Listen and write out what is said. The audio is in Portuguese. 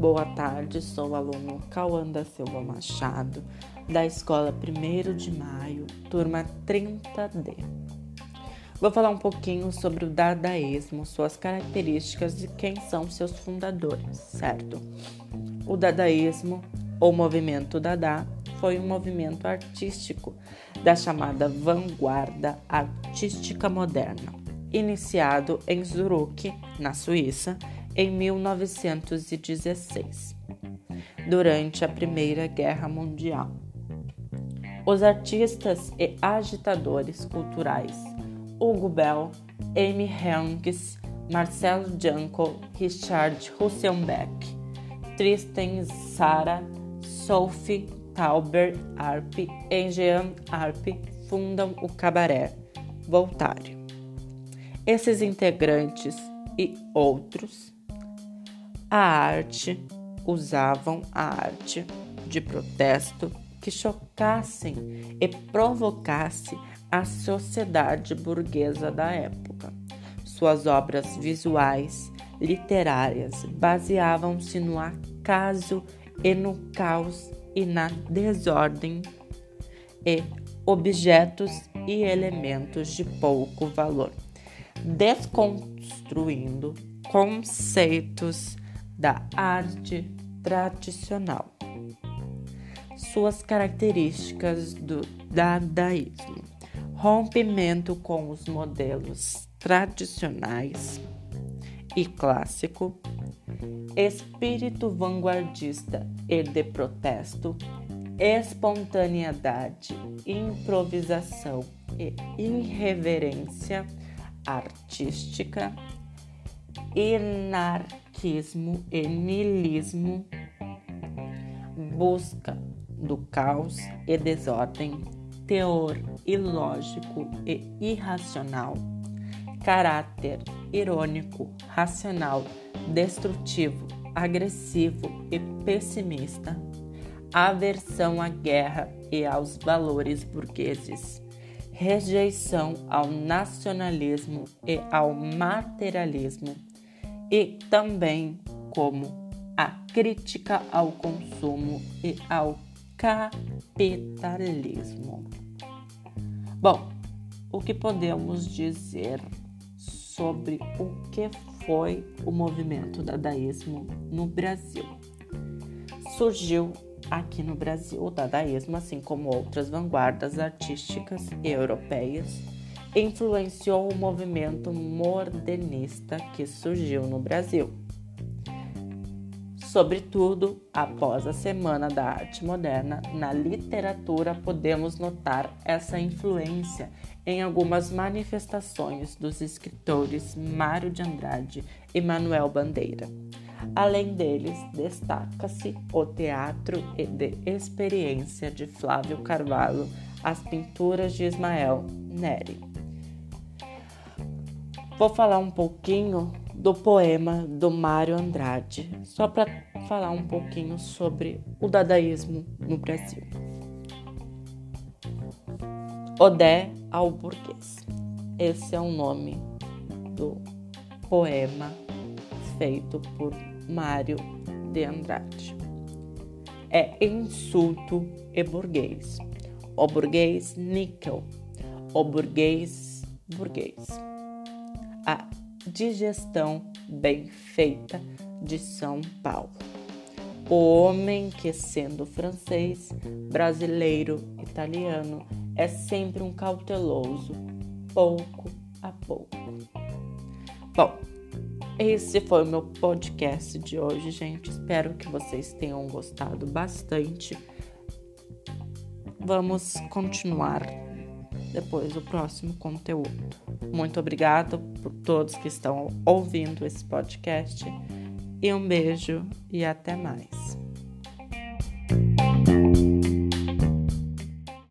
boa tarde. Sou o aluno Cauã da Silva Machado, da Escola 1 de Maio, turma 30D. Vou falar um pouquinho sobre o dadaísmo, suas características e quem são seus fundadores, certo? O dadaísmo, ou movimento Dada, foi um movimento artístico da chamada vanguarda artística moderna, iniciado em Zurich, na Suíça, em 1916, durante a Primeira Guerra Mundial. Os artistas e agitadores culturais Hugo Bell, Amy Henriques, Marcel Janko, Richard Hussenbeck, Tristan Sara, Sophie Tauber Arp e Jean Arp fundam o cabaré Voltaire. Esses integrantes e outros a arte, usavam a arte de protesto que chocassem e provocasse a sociedade burguesa da época. Suas obras visuais, literárias, baseavam-se no acaso e no caos e na desordem e objetos e elementos de pouco valor, desconstruindo conceitos da arte tradicional. Suas características do dadaísmo: rompimento com os modelos tradicionais e clássico, espírito vanguardista e de protesto, espontaneidade, improvisação e irreverência artística, anarquismo e niilismo, busca do caos e desordem, teor ilógico e irracional, caráter irônico, racional, destrutivo, agressivo e pessimista, aversão à guerra e aos valores burgueses, rejeição ao nacionalismo e ao materialismo e também como a crítica ao consumo e ao capitalismo. Bom, o que podemos dizer sobre o que foi o movimento dadaísmo no Brasil? Surgiu aqui no Brasil o dadaísmo, assim como outras vanguardas artísticas europeias influenciou o movimento modernista que surgiu no Brasil. Sobretudo, após a Semana da Arte Moderna, na literatura podemos notar essa influência em algumas manifestações dos escritores Mário de Andrade e Manuel Bandeira. Além deles, destaca-se o teatro de experiência de Flávio Carvalho, as pinturas de Ismael Neri. Vou falar um pouquinho do poema do Mário Andrade, só para falar um pouquinho sobre o dadaísmo no Brasil. Odé ao burguês. Esse é o nome do poema feito por Mário de Andrade. É insulto e burguês. O burguês níquel. O burguês burguês a digestão bem feita de São Paulo. O homem que, sendo francês, brasileiro, italiano, é sempre um cauteloso, pouco a pouco. Bom, esse foi o meu podcast de hoje, gente. Espero que vocês tenham gostado bastante. Vamos continuar depois o próximo conteúdo. Muito obrigada por todos que estão ouvindo esse podcast e um beijo e até mais.